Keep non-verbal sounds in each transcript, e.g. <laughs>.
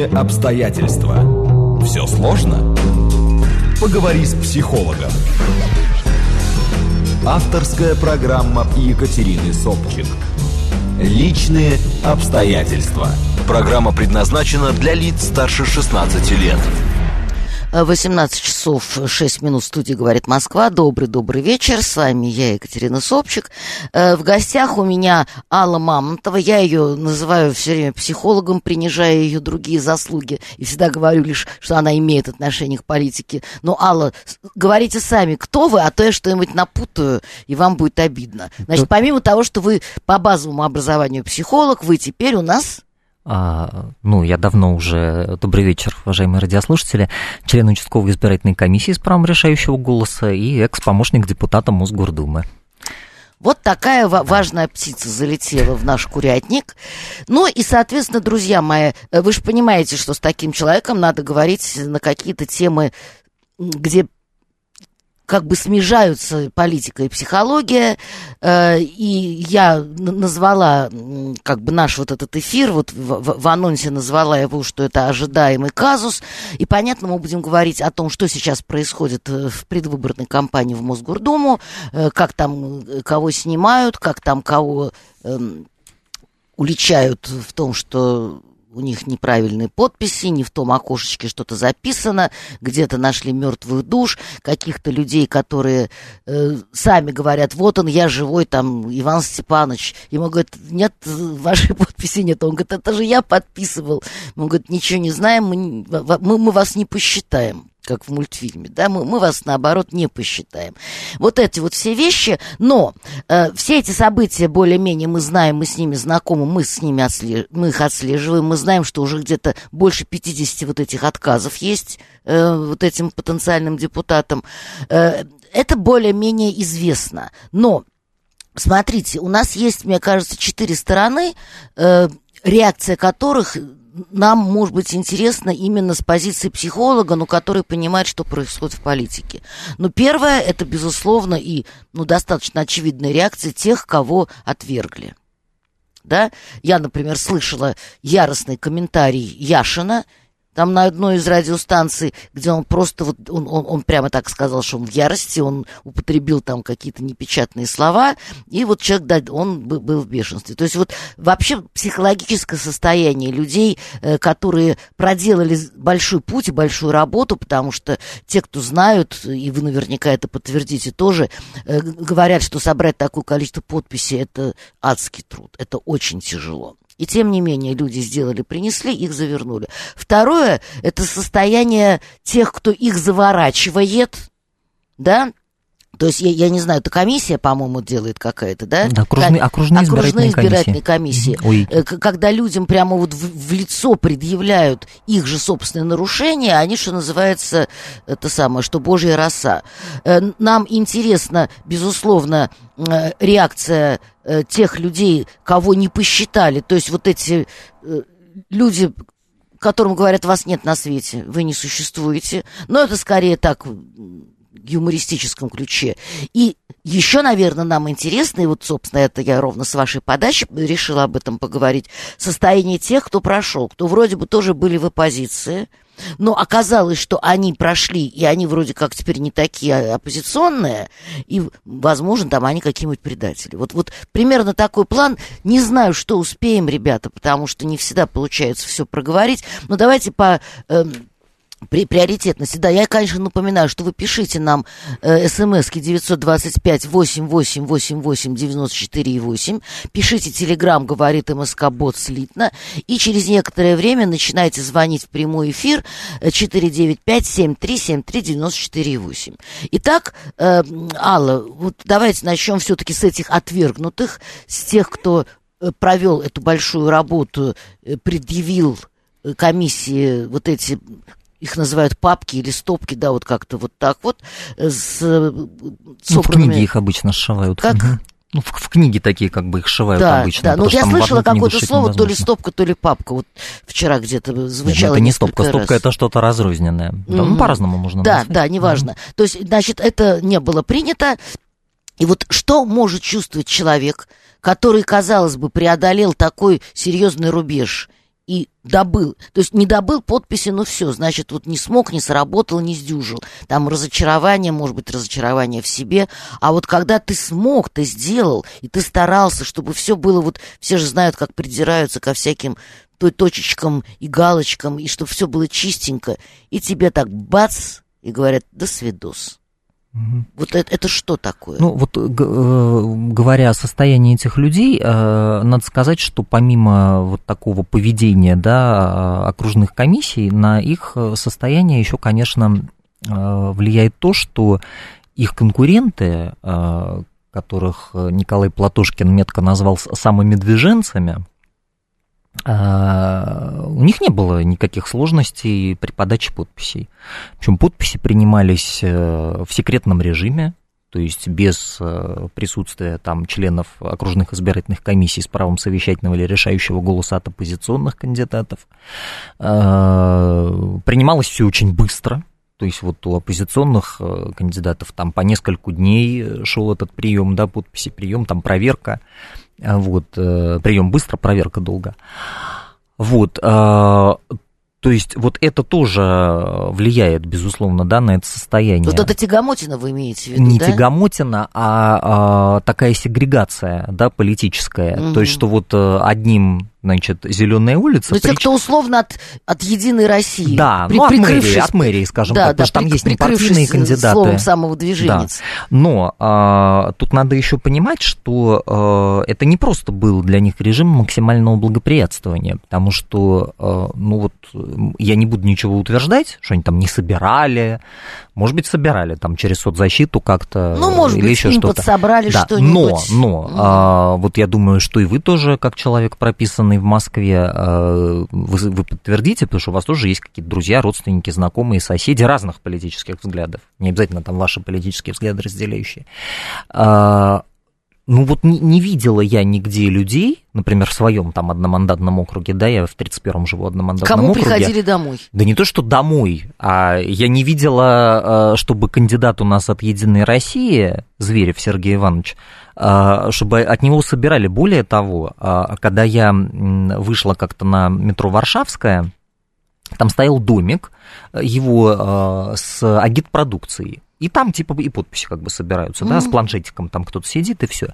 Личные обстоятельства. Все сложно? Поговори с психологом. Авторская программа Екатерины Собчик. Личные обстоятельства. Программа предназначена для лиц старше 16 лет. 18 часов 6 минут в студии «Говорит Москва». Добрый-добрый вечер. С вами я, Екатерина Собчик. Э, в гостях у меня Алла Мамонтова. Я ее называю все время психологом, принижая ее другие заслуги. И всегда говорю лишь, что она имеет отношение к политике. Но, Алла, говорите сами, кто вы, а то я что-нибудь напутаю, и вам будет обидно. Значит, помимо того, что вы по базовому образованию психолог, вы теперь у нас ну, я давно уже, добрый вечер, уважаемые радиослушатели, член участковой избирательной комиссии с правом решающего голоса и экс-помощник депутата Мосгордумы. Вот такая важная птица залетела в наш курятник. Ну и, соответственно, друзья мои, э, вы же понимаете, что с таким человеком надо говорить на какие-то темы, где как бы смежаются политика и психология, э, и я назвала как бы наш вот этот эфир, вот в, в анонсе назвала его, что это ожидаемый казус, и понятно, мы будем говорить о том, что сейчас происходит э, в предвыборной кампании в Мосгордуму, э, как там кого снимают, как там кого эм, уличают в том, что у них неправильные подписи, не в том окошечке что-то записано, где-то нашли мертвых душ, каких-то людей, которые э, сами говорят, вот он, я живой, там, Иван Степанович. Ему говорят, нет, вашей <laughs> подписи нет. Он говорит, это же я подписывал. Он говорит, ничего не знаем, мы, мы, мы вас не посчитаем как в мультфильме, да, мы, мы вас, наоборот, не посчитаем. Вот эти вот все вещи, но э, все эти события более-менее мы знаем, мы с ними знакомы, мы с ними отслеж... мы их отслеживаем, мы знаем, что уже где-то больше 50 вот этих отказов есть э, вот этим потенциальным депутатам. Э, это более-менее известно, но Смотрите, у нас есть, мне кажется, четыре стороны, э, реакция которых нам, может быть, интересно именно с позиции психолога, но который понимает, что происходит в политике. Но первое, это, безусловно, и ну, достаточно очевидная реакция тех, кого отвергли. Да? Я, например, слышала яростный комментарий Яшина – там на одной из радиостанций, где он просто вот, он, он, он прямо так сказал, что он в ярости, он употребил там какие-то непечатные слова, и вот человек, да, он был в бешенстве. То есть вот вообще психологическое состояние людей, э, которые проделали большой путь и большую работу, потому что те, кто знают, и вы наверняка это подтвердите тоже, э, говорят, что собрать такое количество подписей – это адский труд, это очень тяжело. И тем не менее люди сделали, принесли, их завернули. Второе, это состояние тех, кто их заворачивает, да, то есть, я, я не знаю, это комиссия, по-моему, делает какая-то, да? Да, окружные, окружные, окружные избирательные комиссии. комиссии. Ой. Когда людям прямо вот в, в лицо предъявляют их же собственные нарушения, они, что называется, это самое, что божья роса. Э, нам интересно, безусловно, э, реакция э, тех людей, кого не посчитали. То есть, вот эти люди, которым говорят, вас нет на свете, вы не существуете. Но это скорее так юмористическом ключе. И еще, наверное, нам интересно, и вот, собственно, это я ровно с вашей подачи решила об этом поговорить, состояние тех, кто прошел, кто вроде бы тоже были в оппозиции, но оказалось, что они прошли, и они вроде как теперь не такие оппозиционные, и, возможно, там они какие-нибудь предатели. Вот, вот примерно такой план. Не знаю, что успеем, ребята, потому что не всегда получается все проговорить, но давайте по... Э, при, приоритетности. Да, я, конечно, напоминаю, что вы пишите нам э, смски 925 88 88 94 8. Пишите телеграм, говорит МСК Бот слитно. И через некоторое время начинайте звонить в прямой эфир 495 73 73 94 8. Итак, э, Алла, вот давайте начнем все-таки с этих отвергнутых, с тех, кто э, провел эту большую работу, э, предъявил э, комиссии вот эти их называют папки или стопки, да, вот как-то вот так вот. Э, с ну, в книги их обычно сшивают. Как? Угу. Ну, в, в книги такие как бы их сшивают да, обычно. Да, ну я слышала какое-то слово, то ли стопка, то ли папка. Вот вчера где-то звучало Нет, это не стопка, раз. стопка это что-то разрозненное. Mm-hmm. Да, ну, по-разному можно Да, назвать. да, неважно. Mm-hmm. То есть, значит, это не было принято. И вот что может чувствовать человек, который, казалось бы, преодолел такой серьезный рубеж – и добыл, то есть не добыл подписи, ну все, значит, вот не смог, не сработал, не сдюжил. Там разочарование, может быть, разочарование в себе. А вот когда ты смог, ты сделал, и ты старался, чтобы все было вот, все же знают, как придираются ко всяким той точечкам и галочкам, и чтобы все было чистенько, и тебе так бац, и говорят, до свидос. Угу. Вот это, это что такое? Ну, вот э, говоря о состоянии этих людей, э, надо сказать, что помимо вот такого поведения да, окружных комиссий, на их состояние еще, конечно, э, влияет то, что их конкуренты, которых Николай Платошкин метко назвал самыми движенцами, а, у них не было никаких сложностей при подаче подписей. Причем подписи принимались э, в секретном режиме, то есть без э, присутствия там членов окружных избирательных комиссий с правом совещательного или решающего голоса от оппозиционных кандидатов. А, принималось все очень быстро, то есть вот у оппозиционных э, кандидатов там по нескольку дней шел этот прием, да, подписи, прием, там проверка. А вот, э, прием быстро, проверка долго. Вот, а, то есть вот это тоже влияет, безусловно, да, на это состояние. Вот это тягомотина вы имеете в виду, Не да? тягомотина, а, а такая сегрегация, да, политическая. Угу. То есть что вот э, одним значит, Зеленая улица. Ну, прич... те, кто условно от, от Единой России. Да, при, ну, от мэрии, от мэрии, скажем да, так, да, потому что там есть непартийные кандидаты. словом самого движенец. Да. Но а, тут надо еще понимать, что а, это не просто был для них режим максимального благоприятствования, потому что, а, ну вот, я не буду ничего утверждать, что они там не собирали, может быть, собирали там через соцзащиту как-то. Ну, может или быть, еще что-то. подсобрали да, что-нибудь. Но, но, mm. а, вот я думаю, что и вы тоже, как человек прописан в Москве, э, вы, вы подтвердите, потому что у вас тоже есть какие-то друзья, родственники, знакомые, соседи разных политических взглядов. Не обязательно там ваши политические взгляды разделяющие. А, ну вот не, не видела я нигде людей, например, в своем там одномандатном округе, да, я в 31-м живу одномандатном Кому округе. Кому приходили домой? Да не то, что домой, а я не видела, э, чтобы кандидат у нас от «Единой России», Зверев Сергей Иванович, э, чтобы от него собирали. Более того, э, когда я вышла как-то на метро Варшавская, там стоял домик его с агитпродукцией. И там типа и подписи как бы собираются, mm-hmm. да, с планшетиком там кто-то сидит и все.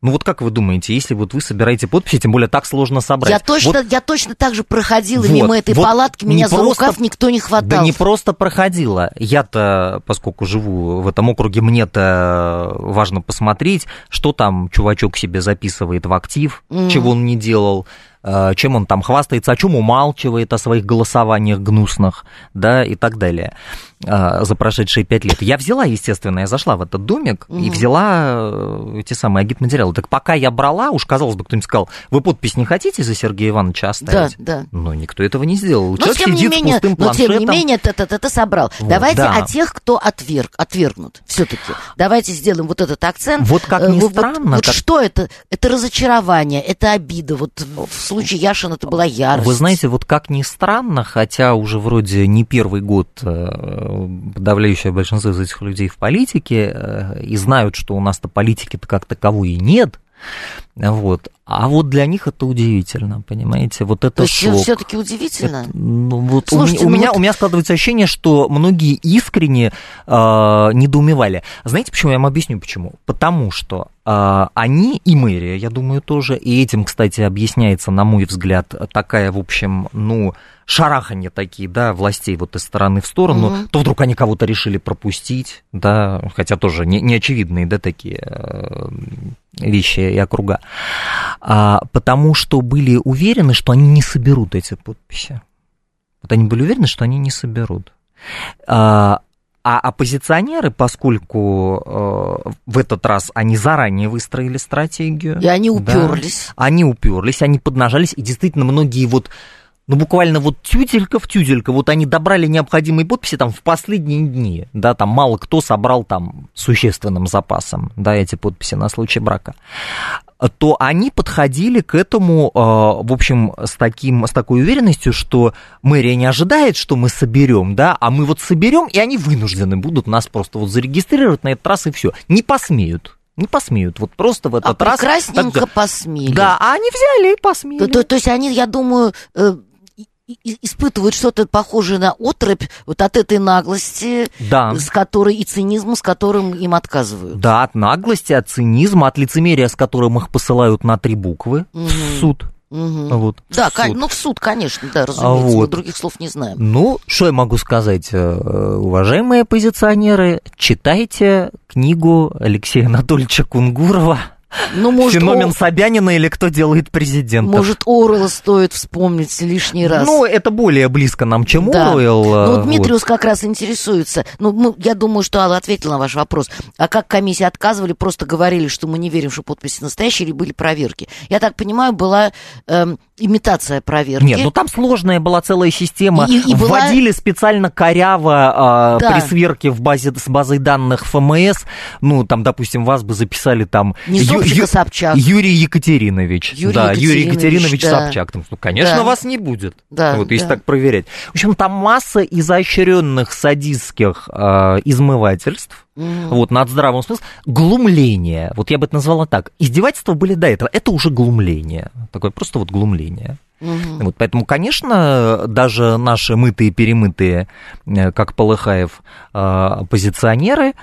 Ну вот как вы думаете, если вот вы собираете подписи, тем более так сложно собрать? Я точно, вот, я точно так же проходила вот, мимо этой вот палатки, меня за просто, рукав никто не хватал. Да не просто проходила. Я-то, поскольку живу в этом округе, мне-то важно посмотреть, что там чувачок себе записывает в актив, mm. чего он не делал э, чем он там хвастается, о чем умалчивает, о своих голосованиях гнусных, да, и так далее. А, за прошедшие пять лет. Я взяла, естественно, я зашла в этот домик угу. и взяла э, эти самые агитматериалы. Так пока я брала, уж казалось бы, кто-нибудь сказал, вы подпись не хотите за Сергея Ивановича оставить? Да, да. Но никто этого не сделал. Но Человек тем сидит не менее, с пустым планшетом. Но тем не менее, ты, ты, ты, ты собрал. Вот, Давайте да. о тех, кто отверг, отвергнут все-таки. Давайте сделаем вот этот акцент. Вот как ни вот, странно. Вот, как... что это? Это разочарование, это обида. Вот в случае Яшина это была ярость. Вы знаете, вот как ни странно, хотя уже вроде не первый год э, подавляющее большинство из этих людей в политике э, и знают, что у нас-то политики-то как таковой и нет, вот. А вот для них это удивительно, понимаете? Вот это То есть все-таки удивительно. Это, ну, вот Слушайте, у, ну меня, вот... у меня складывается ощущение, что многие искренне э, недоумевали. Знаете, почему? Я вам объясню, почему. Потому что э, они и мэрия, я думаю, тоже, и этим, кстати, объясняется, на мой взгляд, такая, в общем, ну, шараханье такие, да, властей вот из стороны в сторону, угу. то вдруг они кого-то решили пропустить, да, хотя тоже не, не очевидные, да, такие э, вещи и округа, потому что были уверены, что они не соберут эти подписи. Вот они были уверены, что они не соберут. А, а оппозиционеры, поскольку э, в этот раз они заранее выстроили стратегию. И они уперлись. Да, они уперлись, они поднажались, и действительно многие вот ну, буквально вот тютелька в тютелька, вот они добрали необходимые подписи там в последние дни, да, там мало кто собрал там существенным запасом, да, эти подписи на случай брака то они подходили к этому, а, в общем, с, таким, с такой уверенностью, что мэрия не ожидает, что мы соберем, да, а мы вот соберем, и они вынуждены будут нас просто вот зарегистрировать на этот раз и все. Не посмеют. Не посмеют. Вот просто в этот а раз... прекрасненько так, посмели. Да, а они взяли и посмели. То, то, то есть они, я думаю, э, испытывают что-то похожее на отрыбь вот от этой наглости, да. с которой и цинизма, с которым им отказывают. Да, от наглости, от цинизма, от лицемерия, с которым их посылают на три буквы угу. в суд. Угу. Вот, да, в суд. ну в суд, конечно, да, разумеется, вот. мы других слов не знаем. Ну, что я могу сказать, э, уважаемые оппозиционеры, читайте книгу Алексея Анатольевича Кунгурова ну, может, Феномен О... Собянина или кто делает президента. Может, Оруэлла стоит вспомнить лишний раз. Ну, это более близко нам, чем да. Оруэлл. Ну, Дмитриус вот. как раз интересуется. Ну, мы, я думаю, что Алла ответила на ваш вопрос. А как комиссии отказывали, просто говорили, что мы не верим, что подписи настоящие, или были проверки? Я так понимаю, была эм, имитация проверки. Нет, ну там сложная была целая система. И, и Вводили была... специально коряво э, да. при сверке в базе, с базой данных ФМС. Ну, там, допустим, вас бы записали там... Не Ю, Собчак. Юрий Екатеринович. Юрий да, Екатеринович, Юрий Екатеринович да. Собчак. Ну, конечно, да. вас не будет. Да, вот, если да. так проверять. В общем, там масса изощренных садистских э, измывательств. Mm. Вот, над здравым смыслом. Глумление. Вот я бы это назвала так. Издевательства были до этого. Это уже глумление. Такое просто вот глумление. Угу. Вот, поэтому, конечно, даже наши мытые-перемытые, э, как Полыхаев, э, оппозиционеры,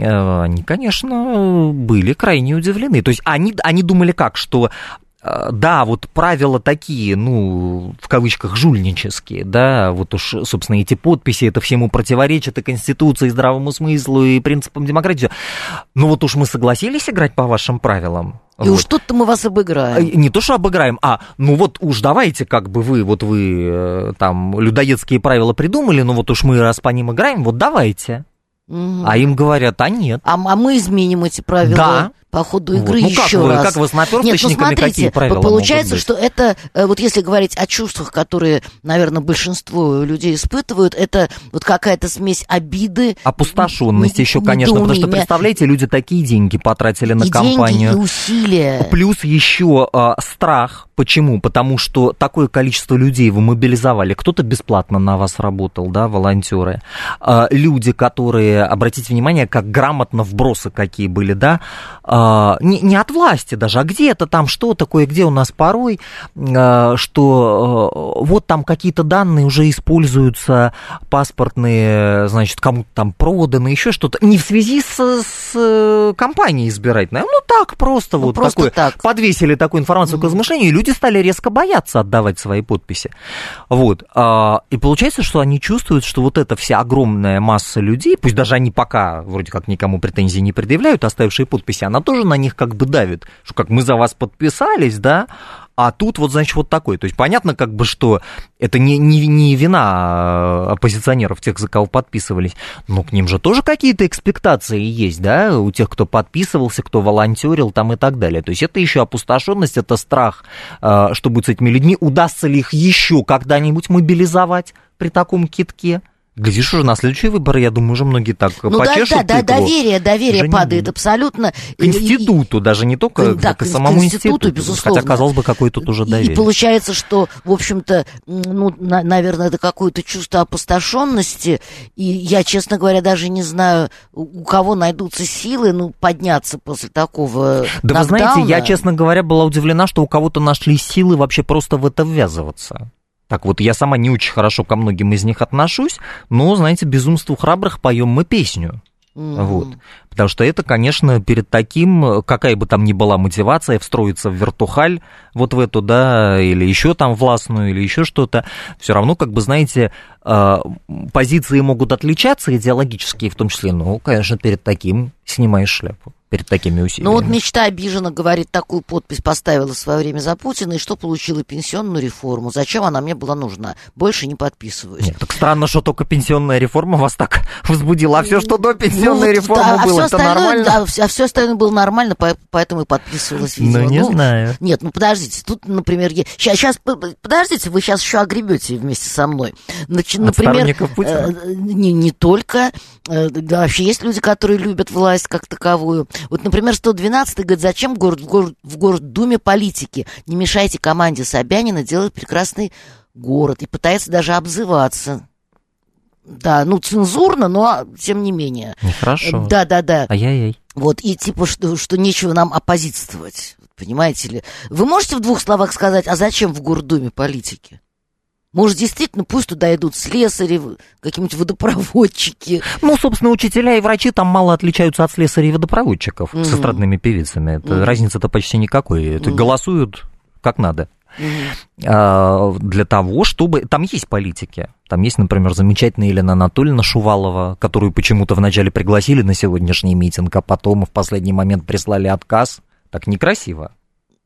они, конечно, были крайне удивлены. То есть они, они думали как, что э, да, вот правила такие, ну, в кавычках, жульнические, да, вот уж, собственно, эти подписи, это всему противоречит и Конституции, и здравому смыслу, и принципам демократии. Ну, вот уж мы согласились играть по вашим правилам, и вот. уж тут-то мы вас обыграем. Э, не то, что обыграем, а ну вот уж давайте, как бы вы, вот вы там людоедские правила придумали, ну вот уж мы раз по ним играем, вот давайте. Угу. А им говорят, а нет. А, а мы изменим эти правила. Да по ходу игры вот. ну, еще как раз. Вы, как вы с Нет, ну смотрите, получается, что это, э, вот если говорить о чувствах, которые, наверное, большинство людей испытывают, это вот какая-то смесь обиды. Опустошенности еще, конечно, потому что, представляете, люди такие деньги потратили на и компанию. Деньги, и усилия. Плюс еще а, страх. Почему? Потому что такое количество людей вы мобилизовали. Кто-то бесплатно на вас работал, да, волонтеры. А, люди, которые, обратите внимание, как грамотно вбросы какие были, да, а, а, не, не от власти даже, а где-то там что такое, где у нас порой, а, что а, вот там какие-то данные уже используются, паспортные, значит, кому-то там проданы, еще что-то, не в связи с, с э, компанией избирательной, ну так, просто ну, вот просто такое, так. подвесили такую информацию mm-hmm. к размышлению, и люди стали резко бояться отдавать свои подписи. Вот, и получается, что они чувствуют, что вот эта вся огромная масса людей, пусть даже они пока вроде как никому претензий не предъявляют, оставившие подписи, она тоже тоже на них как бы давит, что как мы за вас подписались, да, а тут вот, значит, вот такой. То есть понятно, как бы, что это не, не, не вина а, оппозиционеров, тех, за кого подписывались, но к ним же тоже какие-то экспектации есть, да, у тех, кто подписывался, кто волонтерил там и так далее. То есть это еще опустошенность, это страх, а, что будет с этими людьми, удастся ли их еще когда-нибудь мобилизовать при таком китке. Глядишь, уже на следующие выборы, я думаю, уже многие так ну, почешут. Да, да, да, доверие, доверие падает абсолютно. К институту, и, даже не только да, к, к самому к институту, институту, безусловно. Хотя, казалось бы, какое тут уже доверие. И получается, что, в общем-то, ну, на, наверное, это какое-то чувство опустошенности. И я, честно говоря, даже не знаю, у кого найдутся силы, ну, подняться после такого Да нокдауна. вы знаете, я, честно говоря, была удивлена, что у кого-то нашли силы вообще просто в это ввязываться. Так вот, я сама не очень хорошо ко многим из них отношусь, но, знаете, безумству храбрых поем мы песню. Mm-hmm. Вот. Потому что это, конечно, перед таким, какая бы там ни была мотивация, встроиться в вертухаль, вот в эту, да, или еще там властную, или еще что-то, все равно, как бы, знаете, а, позиции могут отличаться идеологические в том числе, но, конечно, перед таким снимаешь шляпу перед такими усилиями. Ну вот мечта обижена, говорит, такую подпись поставила в свое время за Путина, и что получила пенсионную реформу. Зачем она мне была нужна? Больше не подписываюсь. Нет, так странно, что только пенсионная реформа вас так <laughs> возбудила. А все, что до пенсионной ну, реформы да, было, а это нормально? Да, а все остальное было нормально, поэтому и подписывалась, видимо. Ну, не ну, знаю. Нет, ну подождите, тут, например, я... сейчас, сейчас, подождите, вы сейчас еще огребете вместе со мной. Значит, например, Путина? Э, не, не только, э, да, вообще есть люди, которые любят власть как таковую. Вот, например, 112 говорит, зачем в, город, в, город, в Гордуме политики? Не мешайте команде Собянина делать прекрасный город. И пытается даже обзываться. Да, ну, цензурно, но тем не менее. Нехорошо. Да, да, да. Ай-яй-яй. Вот, и типа, что, что нечего нам оппозитствовать. Понимаете ли? Вы можете в двух словах сказать, а зачем в Гордуме политики? Может, действительно, пусть туда идут слесари, какие-нибудь водопроводчики. Ну, собственно, учителя и врачи там мало отличаются от слесарей и водопроводчиков mm-hmm. с эстрадными певицами. Это, mm-hmm. Разницы-то почти никакой. Это mm-hmm. голосуют как надо. Mm-hmm. Для того, чтобы... Там есть политики. Там есть, например, замечательная Елена Анатольевна Шувалова, которую почему-то вначале пригласили на сегодняшний митинг, а потом в последний момент прислали отказ. Так некрасиво.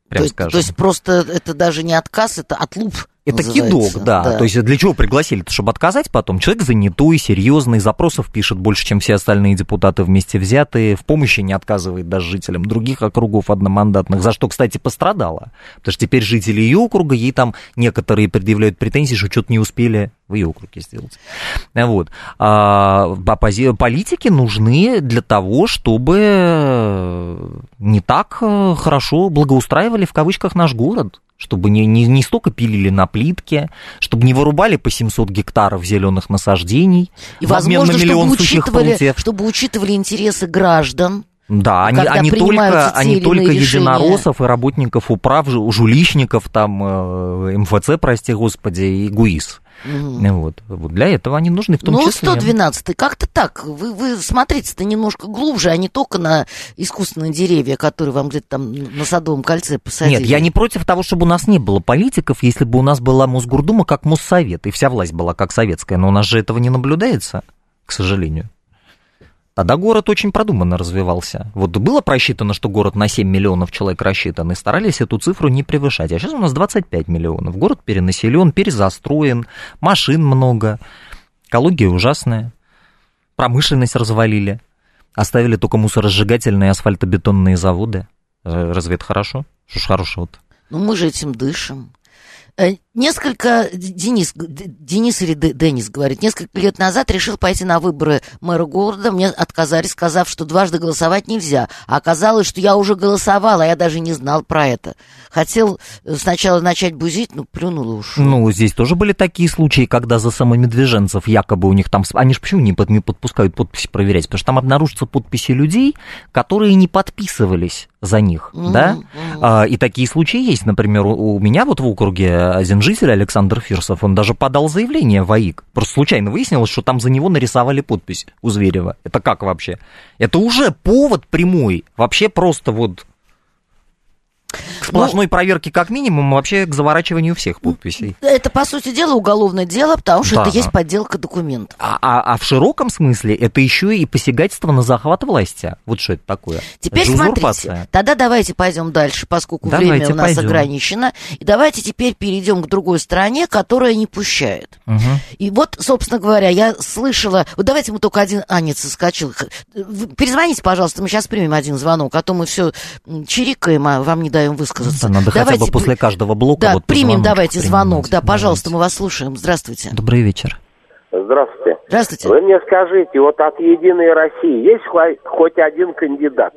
Прям то, есть, то есть просто это даже не отказ, это отлуп это кидок, да. да. То есть для чего пригласили? Чтобы отказать потом. Человек занятой, серьезный, запросов пишет больше, чем все остальные депутаты вместе взятые, в помощи не отказывает даже жителям других округов одномандатных, за что, кстати, пострадала. Потому что теперь жители ее округа, ей там некоторые предъявляют претензии, что что-то не успели в ее округе сделать. Вот. А, политики нужны для того, чтобы не так э, хорошо благоустраивали в кавычках наш город чтобы не, не, не столько пилили на плитке, чтобы не вырубали по 700 гектаров зеленых насаждений и, в возможно, на миллион чтобы сухих учитывали, прутьев. Чтобы учитывали интересы граждан. Да, они, они только, они только единороссов и работников управ, жилищников, там, э, МФЦ, прости господи, и ГУИС. Угу. Вот. вот для этого они нужны в том ну, числе. Ну, 112 как-то так. Вы, вы смотрите-то немножко глубже, а не только на искусственные деревья, которые вам где-то там на Садовом кольце посадили. Нет, я не против того, чтобы у нас не было политиков, если бы у нас была Мосгордума как Моссовет, и вся власть была как советская, но у нас же этого не наблюдается, к сожалению. Тогда город очень продуманно развивался. Вот было просчитано, что город на 7 миллионов человек рассчитан, и старались эту цифру не превышать. А сейчас у нас 25 миллионов. Город перенаселен, перезастроен, машин много, экология ужасная, промышленность развалили, оставили только мусоросжигательные асфальтобетонные заводы. Разве это хорошо? Что ж хорошего-то? Ну, мы же этим дышим. Э, несколько, Денис, Денис или Денис говорит, несколько лет назад решил пойти на выборы мэра города, мне отказали, сказав, что дважды голосовать нельзя. А оказалось, что я уже голосовал, а я даже не знал про это. Хотел э, сначала начать бузить, но плюнул и ушел. Ну, здесь тоже были такие случаи, когда за самомедвеженцев якобы у них там... Они же почему не, под, не подпускают подписи проверять? Потому что там обнаружатся подписи людей, которые не подписывались за них, mm-hmm. да? Mm-hmm. И такие случаи есть. Например, у меня вот в округе один житель, Александр Фирсов, он даже подал заявление в АИК. Просто случайно выяснилось, что там за него нарисовали подпись у Зверева. Это как вообще? Это уже повод прямой. Вообще просто вот к сплошной ну, проверке как минимум, вообще к заворачиванию всех подписей. Это, по сути дела, уголовное дело, потому что да. это есть подделка документов. А, а, а в широком смысле это еще и посягательство на захват власти. Вот что это такое? Теперь смотрите, тогда давайте пойдем дальше, поскольку давайте время у нас пойдем. ограничено. И давайте теперь перейдем к другой стороне, которая не пущает. Угу. И вот, собственно говоря, я слышала... Вот давайте мы только один Анец соскочил. Перезвоните, пожалуйста, мы сейчас примем один звонок, а то мы все чирикаем, а вам не даем высказаться. Надо давайте, хотя бы после каждого блока. Да, вот примем, давайте звонок. Да, пожалуйста, мы вас слушаем. Здравствуйте. Добрый вечер. Здравствуйте. Здравствуйте. Вы мне скажите, вот от «Единой России» есть хоть один кандидат,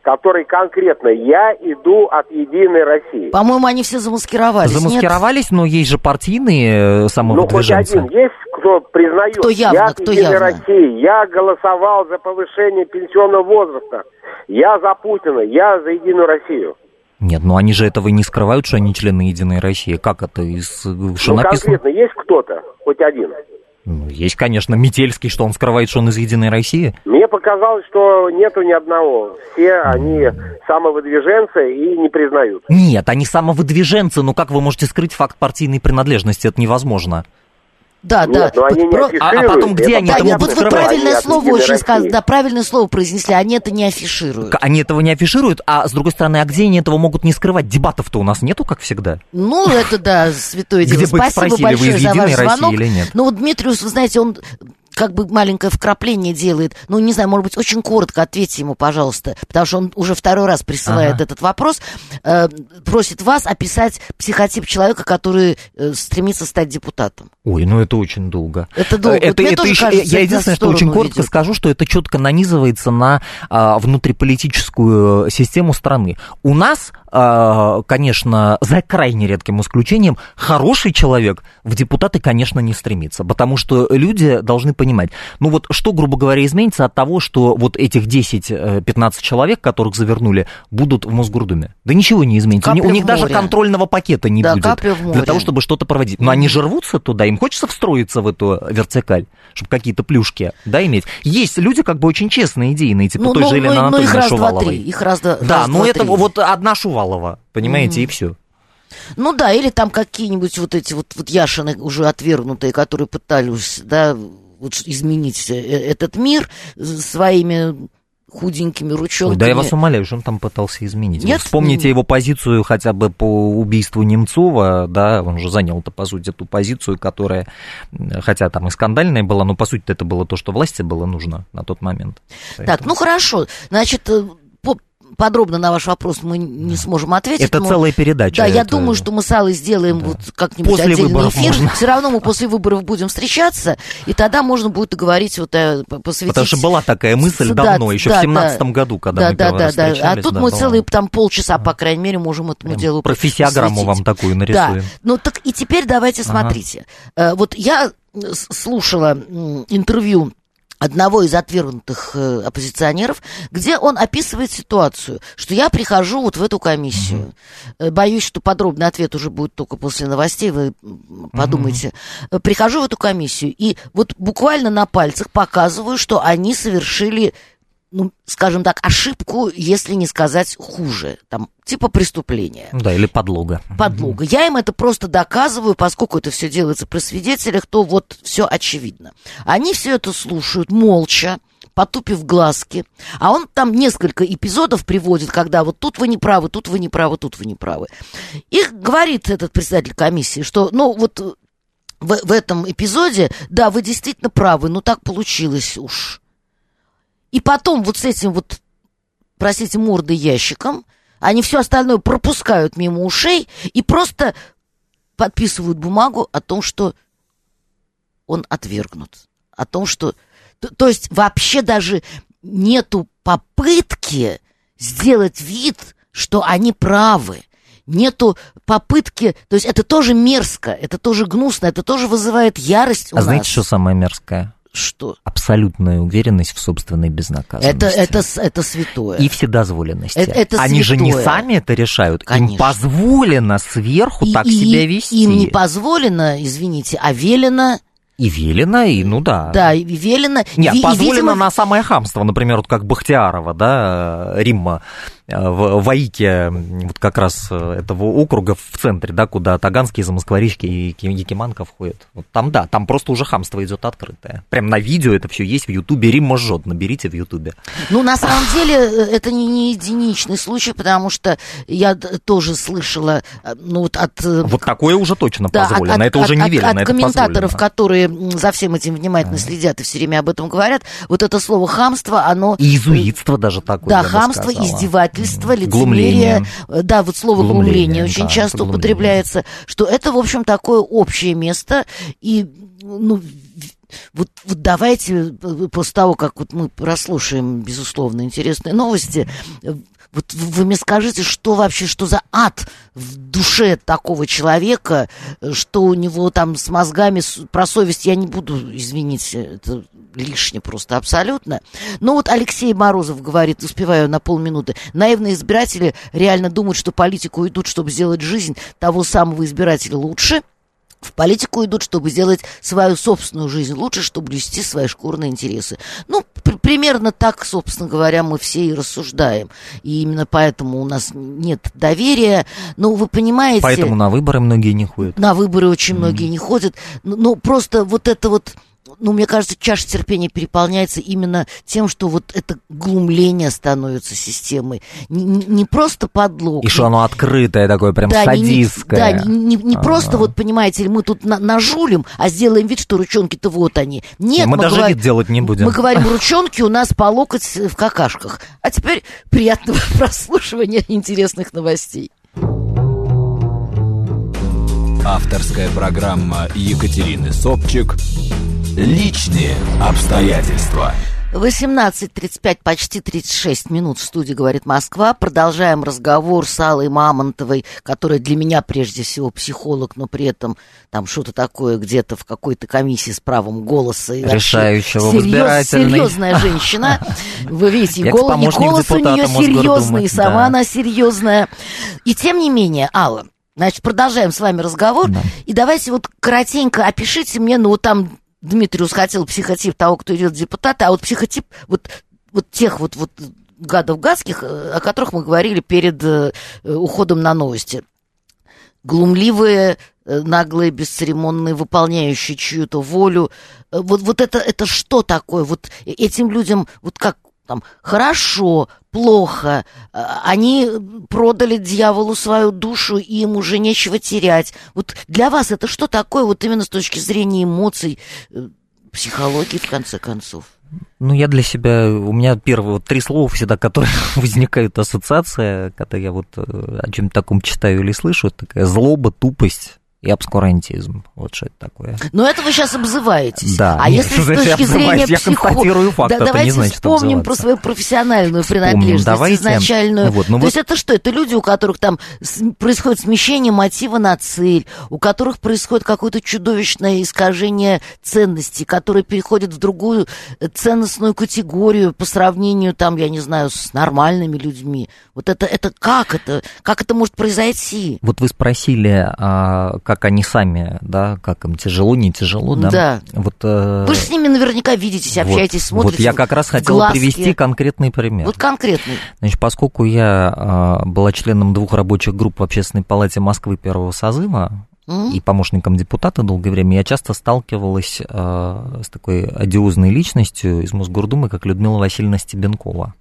который конкретно «я иду от «Единой России»? По-моему, они все замаскировались. Замаскировались, нет? но есть же партийные самовыдвиженцы. Ну, хоть один есть, кто признает, кто явно, я от кто «Единой явно. России», я голосовал за повышение пенсионного возраста, я за Путина, я за «Единую Россию». Нет, ну они же этого и не скрывают, что они члены Единой России. Как это? Из, что ну, написано? конкретно есть кто-то, хоть один? Ну, есть, конечно, Метельский, что он скрывает, что он из Единой России. Мне показалось, что нету ни одного. Все они самовыдвиженцы и не признают. Нет, они самовыдвиженцы, но как вы можете скрыть факт партийной принадлежности? Это невозможно. Да, Нет, да. они Про... не а, а потом где они это могут Вот вы правильное слово очень сказали, да, правильное слово произнесли, они это не афишируют. Они этого не афишируют, а с другой стороны, а где они этого могут не скрывать? Дебатов-то у нас нету, как всегда. Ну, это да, святое дело. Где Спасибо большое за ваш звонок. Или нет? Ну, вот Дмитриус, вы знаете, он как бы маленькое вкрапление делает. Ну, не знаю, может быть, очень коротко ответьте ему, пожалуйста, потому что он уже второй раз присылает ага. этот вопрос. Э, просит вас описать психотип человека, который э, стремится стать депутатом. Ой, ну это очень долго. Это долго. Это, вот это еще, кажется, я единственное, что очень коротко ведет. скажу, что это четко нанизывается на а, внутриполитическую систему страны. У нас конечно, за крайне редким исключением, хороший человек в депутаты, конечно, не стремится, потому что люди должны понимать, ну вот что, грубо говоря, изменится от того, что вот этих 10-15 э, человек, которых завернули, будут в Мосгордуме? Да ничего не изменится. Капля у них даже контрольного пакета не да, будет для того, чтобы что-то проводить. Но они же рвутся туда, им хочется встроиться в эту вертикаль, чтобы какие-то плюшки, да, иметь. Есть люди как бы очень честные идейные, типа ну, той ну, же Елены ну, Анатольевны ну, их раз, Два, три. Их раз, да, раз, ну это три. вот одна Шувалова, понимаете, mm-hmm. и все. Ну да, или там какие-нибудь вот эти вот, вот Яшины уже отвергнутые, которые пытались, да, вот изменить э, этот мир своими худенькими ручонками. да я вас умоляю, что он там пытался изменить. Нет? Вспомните его позицию хотя бы по убийству Немцова, да, он же занял-то, по сути, ту позицию, которая, хотя там и скандальная была, но, по сути, это было то, что власти было нужно на тот момент. Так, Поэтому... ну хорошо, значит, э, подробно на ваш вопрос мы не сможем ответить. Это но, целая передача. Да, это... я думаю, что мы с Аллой сделаем да. вот как-нибудь после отдельный эфир. Можно. Все равно мы после выборов будем встречаться, и тогда можно будет говорить вот э, посвятить... Потому что была такая мысль да, давно, еще да, в семнадцатом да, году, когда да, мы да, да, да. А тут да, мы была. целые там полчаса, по крайней мере, можем этому Прям делу Профессиограмму вам такую нарисуем. Да, ну так и теперь давайте смотрите. Ага. Э, вот я слушала интервью одного из отвергнутых э, оппозиционеров, где он описывает ситуацию, что я прихожу вот в эту комиссию. Mm-hmm. Боюсь, что подробный ответ уже будет только после новостей, вы подумайте. Mm-hmm. Прихожу в эту комиссию и вот буквально на пальцах показываю, что они совершили ну, скажем так, ошибку, если не сказать хуже, там, типа преступления. Да, или подлога. Подлога. Mm-hmm. Я им это просто доказываю, поскольку это все делается при свидетелях, то вот все очевидно. Они все это слушают молча, потупив глазки. А он там несколько эпизодов приводит, когда вот тут вы не правы, тут вы не правы, тут вы не правы. И говорит этот председатель комиссии, что, ну, вот в, в этом эпизоде, да, вы действительно правы, ну так получилось уж. И потом вот с этим вот, простите, мордой ящиком, они все остальное пропускают мимо ушей и просто подписывают бумагу о том, что он отвергнут. О том, что... То, то есть вообще даже нету попытки сделать вид, что они правы. Нету попытки, то есть это тоже мерзко, это тоже гнусно, это тоже вызывает ярость у а нас. знаете, что самое мерзкое? Что? Абсолютная уверенность в собственной безнаказанности. Это, это, это святое. И вседозволенность. Это, это Они святое. же не сами это решают. Конечно. Им позволено сверху и, так и, себя вести. Им не позволено, извините, а велено и велено, и ну да. Да, и велено. Нет, и, позволено и, видимо... на самое хамство, например, вот как Бахтиарова, да, Римма в Ваике, вот как раз э, этого округа в центре, да, куда Таганские, Замоскворечки и Якиманка входят. Вот там, да, там просто уже хамство идет открытое. Прям на видео это все есть в Ютубе. Римма жжет, наберите в Ютубе. Ну, на самом деле, э, это не, не единичный случай, потому что я тоже слышала, ну, вот от... Вот такое уже точно да, позволено, от, это от, уже не верно, От, от комментаторов, позволено. которые за всем этим внимательно следят и все время об этом говорят, вот это слово хамство, оно... И изуитство даже такое, Да, хамство, издевательство предательство, лицемерие. Да, вот слово глумление, глумление очень да, часто глумление. употребляется, что это, в общем, такое общее место, и, ну, вот, вот давайте после того, как вот мы прослушаем, безусловно, интересные новости, вот вы мне скажите, что вообще, что за ад в душе такого человека, что у него там с мозгами, про совесть я не буду, извините, это лишнее просто абсолютно. Но вот Алексей Морозов говорит, успеваю на полминуты, наивные избиратели реально думают, что политику идут, чтобы сделать жизнь того самого избирателя лучше – в политику идут, чтобы сделать свою собственную жизнь лучше, чтобы блюсти свои шкурные интересы. Ну, при- примерно так, собственно говоря, мы все и рассуждаем. И именно поэтому у нас нет доверия. Ну, вы понимаете... Поэтому на выборы многие не ходят. На выборы очень mm. многие не ходят. Ну, ну, просто вот это вот ну, мне кажется, чаша терпения переполняется именно тем, что вот это глумление становится системой. Не, не просто подлог. И что оно открытое такое, прям да, садистское. Не, не, не, не просто вот, понимаете ли, мы тут на, нажулим, а сделаем вид, что ручонки-то вот они. Нет, мы, мы даже говорим, вид делать не будем. Мы говорим, <laughs> ручонки у нас по локоть в какашках. А теперь приятного <laughs> прослушивания интересных новостей. Авторская программа Екатерины Собчик Личные обстоятельства. 18.35, почти 36 минут в студии «Говорит Москва». Продолжаем разговор с Аллой Мамонтовой, которая для меня прежде всего психолог, но при этом там что-то такое где-то в какой-то комиссии с правом голоса. И Решающего, серьез, Серьезная <laughs> женщина. Вы видите, и, гол, и голос у нее серьезный, и сама да. она серьезная. И тем не менее, Алла, Значит, продолжаем с вами разговор. Да. И давайте вот коротенько опишите мне, ну, вот там Дмитриус хотел психотип того, кто идет в депутаты, а вот психотип вот, вот тех вот, вот гадов гадских, э, о которых мы говорили перед э, уходом на новости. Глумливые, э, наглые, бесцеремонные, выполняющие чью-то волю. Вот, вот это, это что такое? Вот этим людям, вот как там, хорошо, плохо, а, они продали дьяволу свою душу, и им уже нечего терять. Вот для вас это что такое, вот именно с точки зрения эмоций, э, психологии, в конце концов? Ну, я для себя, у меня первые вот три слова всегда, которые <laughs> возникают ассоциация, когда я вот э, о чем-то таком читаю или слышу, такая злоба, тупость, и обскурантизм. Вот что это такое. Но это вы сейчас обзываетесь. Да. А нет, если с точки зрения психолога... факт, да, давайте значит вспомним про свою профессиональную принадлежность давайте. изначальную. Вот, ну То вот... есть это что? Это люди, у которых там происходит смещение мотива на цель, у которых происходит какое-то чудовищное искажение ценностей, которые переходят в другую э, ценностную категорию по сравнению, там, я не знаю, с нормальными людьми. Вот это, это как это? Как это может произойти? Вот вы спросили, а, как они сами, да, как им тяжело, не тяжело, да. Да. Вот, э... Вы же с ними наверняка видитесь, общаетесь, вот, смотрите. Вот я как раз хотел глазки. привести конкретный пример. Вот конкретный. Значит, поскольку я э, была членом двух рабочих групп в Общественной палате Москвы первого созыва, и помощником депутата долгое время, я часто сталкивалась э, с такой одиозной личностью из Мосгордумы, как Людмила Васильевна Стебенкова.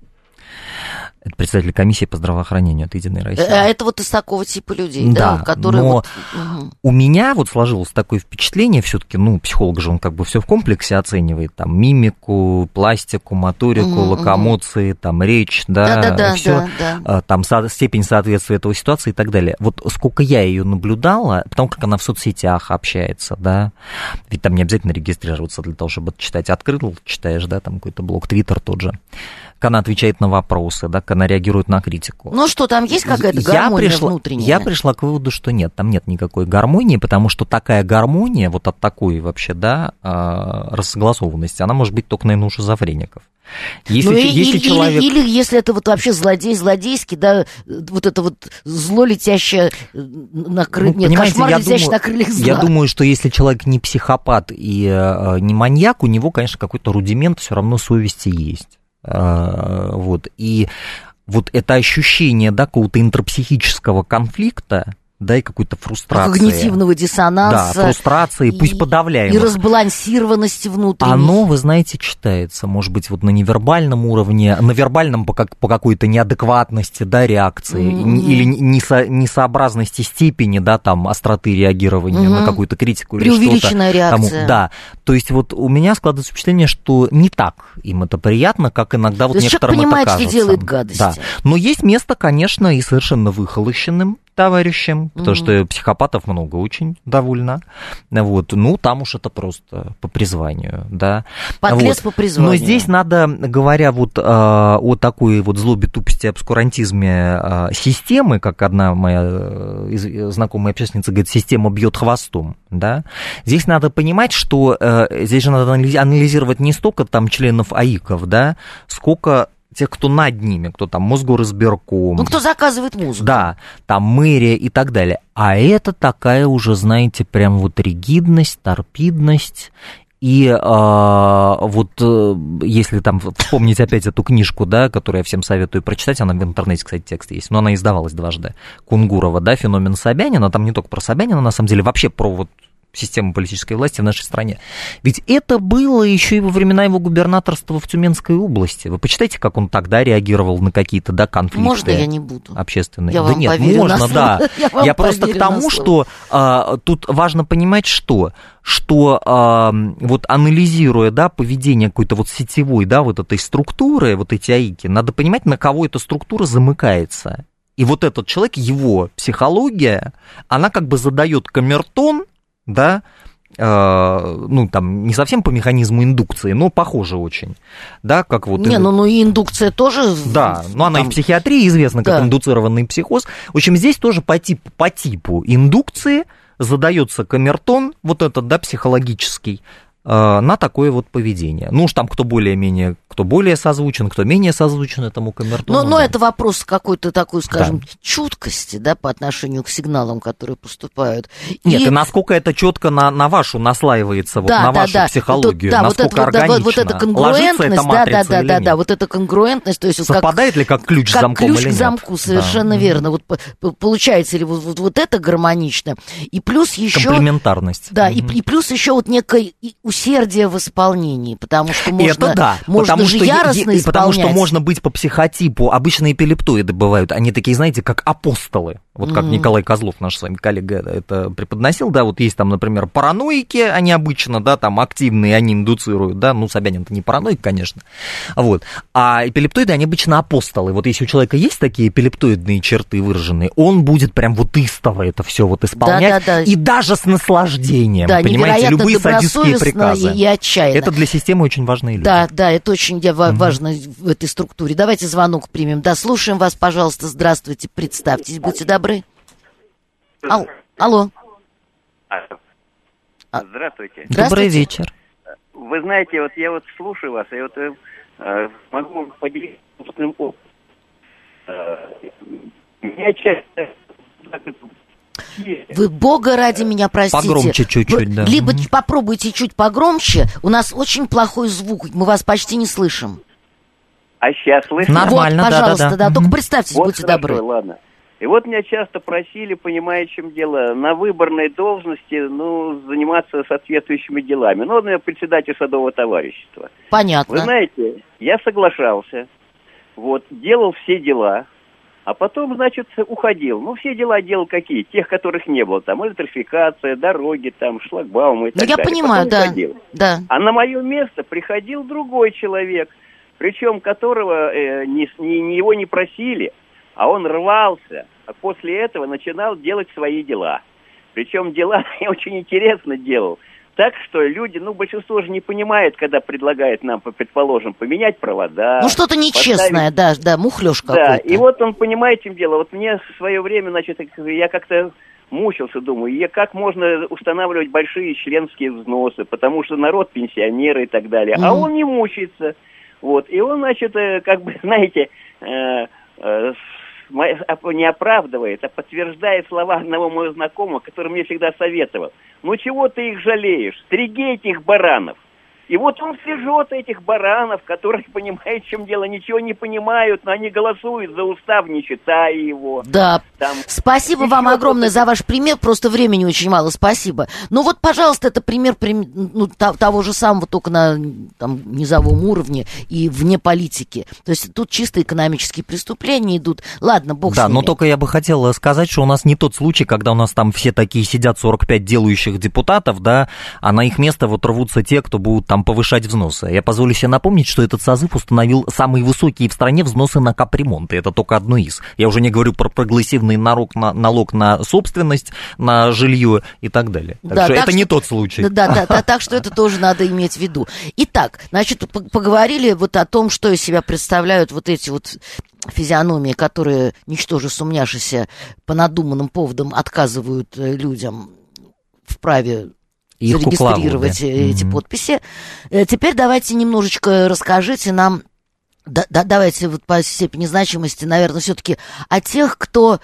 Это председатель комиссии по здравоохранению от Единой России. А это вот из такого типа людей, да, да которые но вот... у меня вот сложилось такое впечатление, все-таки, ну, психолог же он как бы все в комплексе оценивает, там, мимику, пластику, моторику, угу, локомоции, там, речь, да, да, да, все, да, да. там, со, степень соответствия этой ситуации и так далее. Вот сколько я ее наблюдала, потому как она в соцсетях общается, да, ведь там не обязательно регистрироваться для того, чтобы это читать. Открыл, читаешь, да, там какой-то блог, твиттер тот же как она отвечает на вопросы, да, как она реагирует на критику. Ну что, там есть какая-то гармония я пришла, внутренняя? Я пришла к выводу, что нет, там нет никакой гармонии, потому что такая гармония, вот от такой вообще, да, а, рассогласованности, она может быть только, наверное, у шизофреников. Если, ну, если или, человек... или, или если это вот вообще злодей злодейский, да, вот это вот зло летящее на крыльях, ну, нет, кошмар я летящий думаю, на крыльях зла. Я думаю, что если человек не психопат и э, не маньяк, у него, конечно, какой-то рудимент все равно совести есть. А, вот, и вот это ощущение, да, какого-то интерпсихического конфликта, да, и какой-то фрустрации. Когнитивного диссонанса. Да, фрустрации, и, пусть подавляемых. И разбалансированности внутренней. Оно, вы знаете, читается, может быть, вот на невербальном уровне, на вербальном по, как, по какой-то неадекватности, да, реакции, mm-hmm. или несо, несообразности степени, да, там, остроты реагирования mm-hmm. на какую-то критику или что-то. Преувеличенная реакция. Там, да, то есть вот у меня складывается впечатление, что не так им это приятно, как иногда вот то некоторым человек понимает, это кажется. что делает гадости. Да. Но есть место, конечно, и совершенно выхолощенным товарищем, потому mm что психопатов много очень довольно. Вот. Ну, там уж это просто по призванию, да. Подлез вот. по призванию. Но здесь надо, говоря вот э, о такой вот злобе, тупости, обскурантизме э, системы, как одна моя э, знакомая общественница говорит, система бьет хвостом, да, здесь надо понимать, что э, здесь же надо анализировать не столько там членов АИКов, да, сколько тех, кто над ними, кто там Мосгоризбирком. Ну, кто заказывает музыку. Да, там мэрия и так далее. А это такая уже, знаете, прям вот ригидность, торпидность. И э, вот э, если там вспомнить опять эту книжку, да, которую я всем советую прочитать, она в интернете, кстати, текст есть, но она издавалась дважды, Кунгурова, да, «Феномен Собянина», там не только про Собянина, на самом деле, вообще про вот систему политической власти в нашей стране. Ведь это было еще и во времена его губернаторства в Тюменской области. Вы почитайте, как он тогда реагировал на какие-то да, конфликты. Можно я не буду? Общественные. Я да вам нет, можно, да. <laughs> Я, я просто к тому, что а, тут важно понимать, что что а, вот анализируя, да, поведение какой-то вот сетевой, да, вот этой структуры, вот эти АИКи, надо понимать, на кого эта структура замыкается. И вот этот человек, его психология, она как бы задает камертон да, ну, там, не совсем по механизму индукции, но похоже очень, да, как вот... Не, ну, ну и индукция тоже... Да, ну, она там... и в психиатрии известна как да. индуцированный психоз. В общем, здесь тоже по типу, по типу индукции задается камертон, вот этот, да, психологический, Э, на такое вот поведение. Ну уж там кто более-менее, кто более созвучен, кто менее созвучен этому камертону. Но, но да. это вопрос какой-то такой, скажем, да. чуткости, да, по отношению к сигналам, которые поступают. Нет, и, и насколько это четко на, на вашу наслаивается, вот да, на да, вашу да. психологию, да, насколько вот это, органично. Да, вот, вот эта конгруентность, да, да, да, да, да, вот эта конгруентность, то есть совпадает как, ли как ключ как замком ключ или к замку, совершенно да. верно. Вот получается ли вот, вот, вот это гармонично, и плюс еще комплементарность. Да, mm-hmm. и, и плюс еще вот некое усердие в исполнении, потому что можно, это да, можно потому же что, яростно и, исполнять. Потому что можно быть по психотипу, обычно эпилептоиды бывают, они такие, знаете, как апостолы, вот как mm-hmm. Николай Козлов, наш с вами коллега, это преподносил, да, вот есть там, например, параноики, они обычно, да, там активные, они индуцируют, да, ну, Собянин-то не параноик, конечно, вот, а эпилептоиды, они обычно апостолы, вот если у человека есть такие эпилептоидные черты выраженные, он будет прям вот истово это все вот исполнять, да, да, да. и даже с наслаждением, да, понимаете, любые садистские приказы. И, и отчаянно. Это для системы очень важные люди. Да, да, это очень важно в этой структуре. Давайте звонок примем. Да, слушаем вас, пожалуйста, здравствуйте, представьтесь, будьте добры. Ал- алло. А, здравствуйте. Добрый вечер. Вы знаете, вот я вот слушаю вас, и вот э, могу поделиться собственным опытом. Э, меня часто вы Бога ради меня простите. Погромче чуть-чуть, да. Либо mm-hmm. попробуйте чуть погромче. У нас очень плохой звук, мы вас почти не слышим. А сейчас слышно? Нормально, вот, пожалуйста, да, да, да. Только представьтесь, вот будьте хорошо, добры. ладно. И вот меня часто просили, понимая, чем дело, на выборной должности, ну, заниматься соответствующими делами. Ну, я председатель садового товарищества. Понятно. Вы знаете, я соглашался, вот, делал все дела, а потом, значит, уходил. Ну, все дела делал какие? Тех, которых не было. Там электрификация, дороги, там, шлагбаумы и ну, так я далее. понимаю, потом да. Уходил. да. А на мое место приходил другой человек, причем которого э, не, не, его не просили, а он рвался, а после этого начинал делать свои дела. Причем дела <laughs> очень интересно делал. Так что люди, ну, большинство же не понимает, когда предлагает нам, предположим, поменять провода. Ну, что-то нечестное, поставить... да, да, мухлёж какой-то. Да, и вот он понимает, чем дело. Вот мне в свое время, значит, я как-то мучился, думаю, я, как можно устанавливать большие членские взносы, потому что народ пенсионеры и так далее. Mm-hmm. А он не мучается. Вот, и он, значит, э, как бы, <laughs> знаете, э, э, не оправдывает, а подтверждает слова одного моего знакомого, который мне всегда советовал. Ну чего ты их жалеешь? Стриги этих баранов. И вот он стрижет этих баранов, которые, <laughs> понимают, в чем дело, ничего не понимают, но они голосуют за устав, не читая его. Да. Там, спасибо вам огромное за ваш пример, просто времени очень мало, спасибо. Ну вот, пожалуйста, это пример ну, того же самого, только на там, низовом уровне и вне политики. То есть тут чисто экономические преступления идут. Ладно, бог да, с ними. но только я бы хотел сказать, что у нас не тот случай, когда у нас там все такие сидят 45 делающих депутатов, да, а на их место вот рвутся те, кто будут там там повышать взносы. Я позволю себе напомнить, что этот созыв установил самые высокие в стране взносы на капремонт. И это только одно из. Я уже не говорю про прогрессивный налог на, налог на собственность, на жилье и так далее. Так да, что так это что, не тот случай. Да, да, да, да, <laughs> так что это тоже надо иметь в виду. Итак, значит, поговорили вот о том, что из себя представляют вот эти вот физиономии, которые, ничтоже сумняшися, по надуманным поводам отказывают э, людям в праве их зарегистрировать да. эти mm-hmm. подписи. Э, теперь давайте немножечко расскажите нам, да, да, давайте вот по степени значимости, наверное, все-таки о тех, кто э,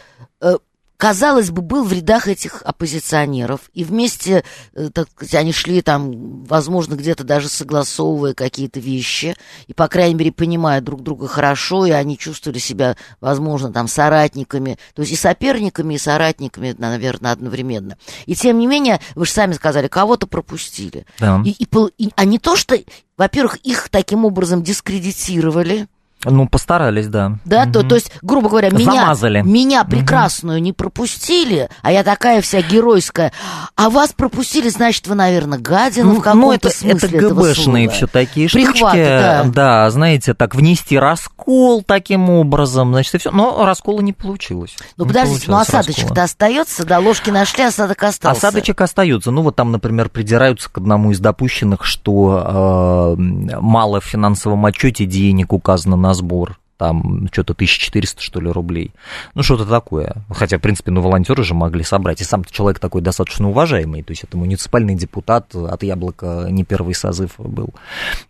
казалось бы, был в рядах этих оппозиционеров, и вместе, э, так сказать, они шли там, возможно, где-то даже согласовывая какие-то вещи, и, по крайней мере, понимая друг друга хорошо, и они чувствовали себя, возможно, там, соратниками, то есть и соперниками, и соратниками, наверное, одновременно. И, тем не менее, вы же сами сказали, кого-то пропустили. Да. И, и, и, а не то, что, во-первых, их таким образом дискредитировали, Ну, постарались, да. Да, то, то есть, грубо говоря, меня, Замазали. меня прекрасную не пропустили, а я такая вся геройская, а вас пропустили, значит, вы, наверное, гадина в каком-то ну, это, смысле это ГБшные все такие Прихваты, штучки. да. знаете, так внести раскол таким образом, значит, и все. Но раскола не получилось. Ну, подождите, ну осадочек-то остается, да, ложки нашли, осадок остался. Осадочек остается. Ну, вот там, например, придираются к одному из допущенных, что э, мало в финансовом отчете денег указано на сбор. Там что-то 1400, что ли, рублей. Ну, что-то такое. Хотя, в принципе, ну, волонтеры же могли собрать. И сам человек такой достаточно уважаемый. То есть, это муниципальный депутат от Яблока, не первый созыв был.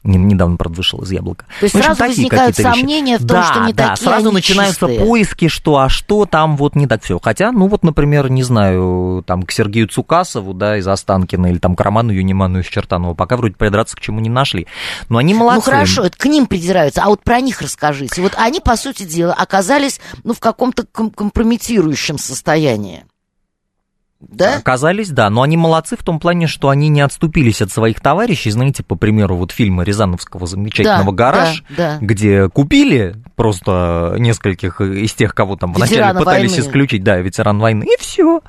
Не- Недавно, правда, вышел из Яблока. То есть В общем, сразу возникают какие-то вещи. сомнения в том, Да, что не да, такие сразу начинаются чистые. поиски, что, а что там вот не так все. Хотя, ну вот, например, не знаю, там к Сергею Цукасову, да, из Останкина, или там к Роману Юниману из Чертанова, пока вроде придраться к чему не нашли. Но они молодцы. Ну хорошо, это к ним придираются, а вот про них расскажите. Вот они, по сути дела, оказались ну, в каком-то ком- компрометирующем состоянии. Да? Оказались, да, но они молодцы в том плане, что они не отступились от своих товарищей. Знаете, по примеру, вот фильма Рязановского замечательного Да, «Гараж», да, да. где купили просто нескольких из тех, кого там вначале Ветерана пытались войны. исключить, да, ветеран войны, и все.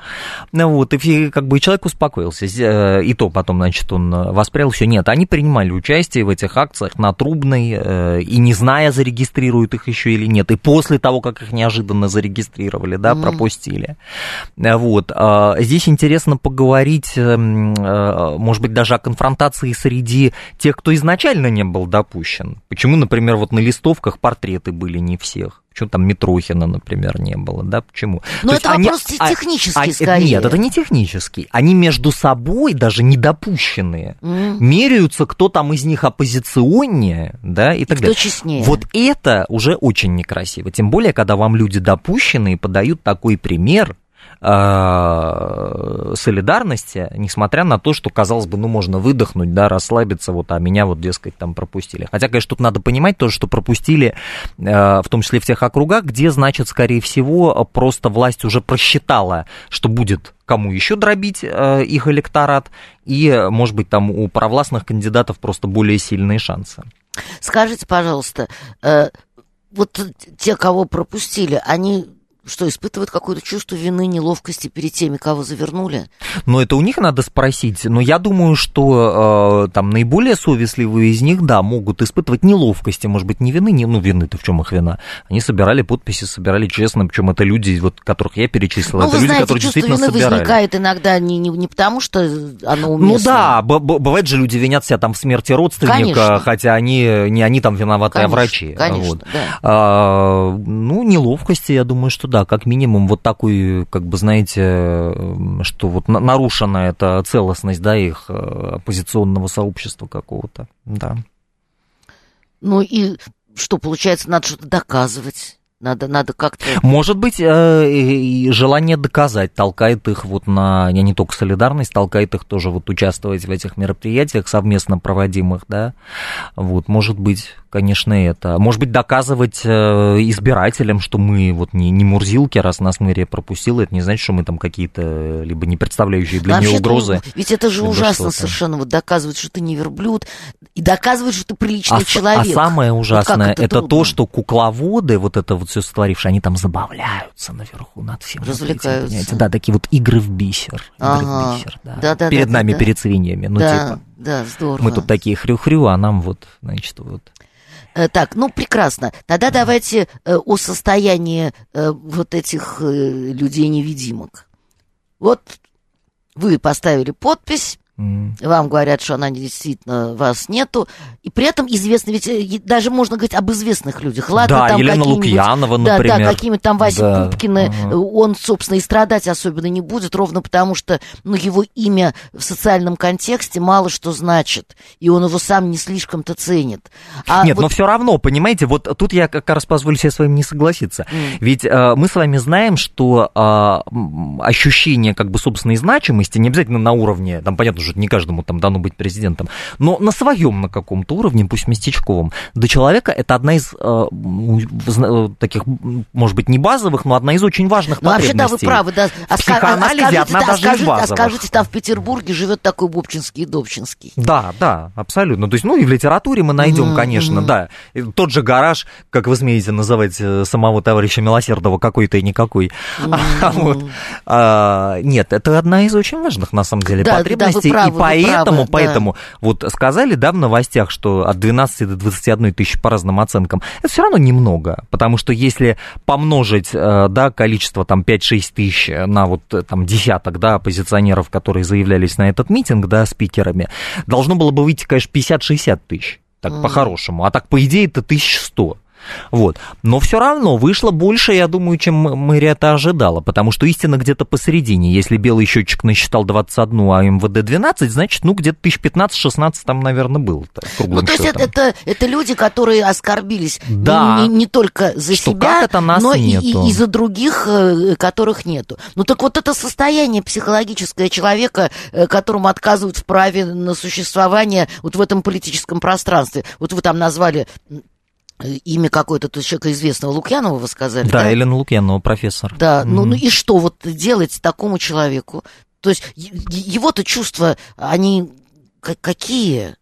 Вот, и как бы человек успокоился. Э, И то потом, значит, он э, воспрял все. Нет, они принимали участие в этих акциях на Трубной, э, и не зная, зарегистрируют их еще или нет. И после того, как их неожиданно зарегистрировали, да, Мгм. пропустили. Вот. а, Здесь интересно поговорить, может быть, даже о конфронтации среди тех, кто изначально не был допущен. Почему, например, вот на листовках портреты были не всех? Почему там Митрохина, например, не было, да? Почему? Ну, То это они- вопрос а- технический а- это- скорее. Нет, это не технический. Они между собой даже недопущенные. М. Меряются, кто там из них оппозиционнее, да, и так кто далее. честнее. Вот это уже очень некрасиво. Тем более, когда вам люди допущенные подают такой пример э, солидарности, несмотря на то, что, казалось бы, ну, можно выдохнуть, да, расслабиться, вот, а меня вот, дескать, там пропустили. Хотя, конечно, тут надо понимать тоже, что пропустили, э, в том числе в тех округах, где, значит, скорее всего, просто власть уже просчитала, что будет кому еще дробить э, их электорат, и, может быть, там у провластных кандидатов просто более сильные шансы. Скажите, пожалуйста, вот те, кого пропустили, они что, испытывают какое-то чувство вины, неловкости перед теми, кого завернули? Но это у них надо спросить. Но я думаю, что э, там наиболее совестливые из них, да, могут испытывать неловкости, может быть, не вины, не, ну, вины-то в чем их вина? Они собирали подписи, собирали честно, причем это люди, вот, которых я перечислил, ну, это вы люди, знаете, которые чувство действительно вины собирали. возникает иногда не, не, не потому, что оно уместно. Ну да, б- б- бывает же люди винят себя там в смерти родственника, Конечно. хотя они не они там виноваты, Конечно, а врачи. конечно, Вот. да. А, ну, неловкости, я думаю, что да, как минимум вот такой, как бы, знаете, что вот на- нарушена эта целостность, да, их э, оппозиционного сообщества какого-то, да. Ну и что, получается, надо что-то доказывать? Надо, надо как-то... Может быть, э, и желание доказать толкает их вот на, не не только солидарность, толкает их тоже вот участвовать в этих мероприятиях совместно проводимых, да, вот, может быть, конечно, это. Может быть, доказывать э, избирателям, что мы вот не, не мурзилки, раз нас мэрия пропустила, это не значит, что мы там какие-то либо не представляющие для нее угрозы. Ведь это же ужасно что-то. совершенно, вот доказывать, что ты не верблюд, и доказывать, что ты приличный А, человек. а самое Вот ужасное, как это, трудно. то, что кукловоды, вот это вот все сотворившие, они там забавляются наверху над всем. вот этим, Развлекаются. понимаете? Да, такие вот игры в бисер. Игры Ага. в бисер, да. Да-да-да, перед нами, да-да. перед свиньями. Ну, да, типа, да, здорово. мы тут такие хрю-хрю, а нам вот, значит, вот. Э, Так, ну прекрасно. Тогда давайте э, о состоянии э, вот этих людей-невидимок. Вот вы поставили подпись, м. вам говорят, что она действительно вас нету, и при этом известно, ведь э, даже можно говорить об известных людях. Ладно, да, там Елена Лукьянова, Да, например. да, какими-то там Вася Да, Пупкины, ага. э, он, собственно, и страдать особенно не будет, ровно потому что, ну, его имя в социальном контексте мало что значит, и он его сам не слишком-то ценит. А Нет, вот- но все равно, понимаете, вот тут я как раз позволю себе с вами не согласиться. М. Ведь э, мы с вами знаем, что э, ощущение как бы собственной значимости, не обязательно на уровне, там, понятно, что не каждому там дано быть президентом, но на своем на каком-то уровне, пусть местечковом, до человека это одна из э, э, таких, может быть, не базовых, но одна из очень важных ну, потребностей. Вообще, да, вы правы, да. А, в психоанализе а, скажите, одна да, даже скажите, из базовых. А скажите, там в Петербурге живет такой Бобчинский и Добчинский. Да, да, абсолютно. То есть, ну и в литературе мы найдем, mm-hmm. конечно, да. И тот же гараж, как вы смеете называть э, самого товарища Милосердова, какой-то и никакой. Mm-hmm. <laughs> вот. а, нет, это одна из очень важных, на самом деле, да, потребностей. Да, правы, и поэтому, правы, поэтому, да. вот сказали, да, в новостях, что от 12 до 21 тысячи по разным оценкам, это все равно немного, потому что если помножить, э, да, количество там 5-6 тысяч на вот э, там десяток, да, оппозиционеров, которые заявлялись на этот митинг, да, спикерами, должно было бы выйти, конечно, 50-60 тысяч, так mm. по-хорошему, а так, по идее, это 1100. Вот. Но все равно вышло больше, я думаю, чем мэрия это ожидала, потому что истина где-то посередине. Если белый счетчик насчитал 21, а МВД 12, значит, ну, где-то 1015-16 там, наверное, был. Ну, то есть это, это, это люди, которые оскорбились да. не, не только за что себя, это нас но нету. и, и за других, э, которых нету. Ну, так вот это состояние психологическое человека, э, которому отказывают в праве на существование вот в этом политическом пространстве. Вот вы там назвали имя какое-то то человека известного Лукьянова вы сказали, да? Да, Елена Лукьянова, профессор. Да, mm-hmm. ну, ну и что вот делать такому человеку? То есть его-то чувства, они какие?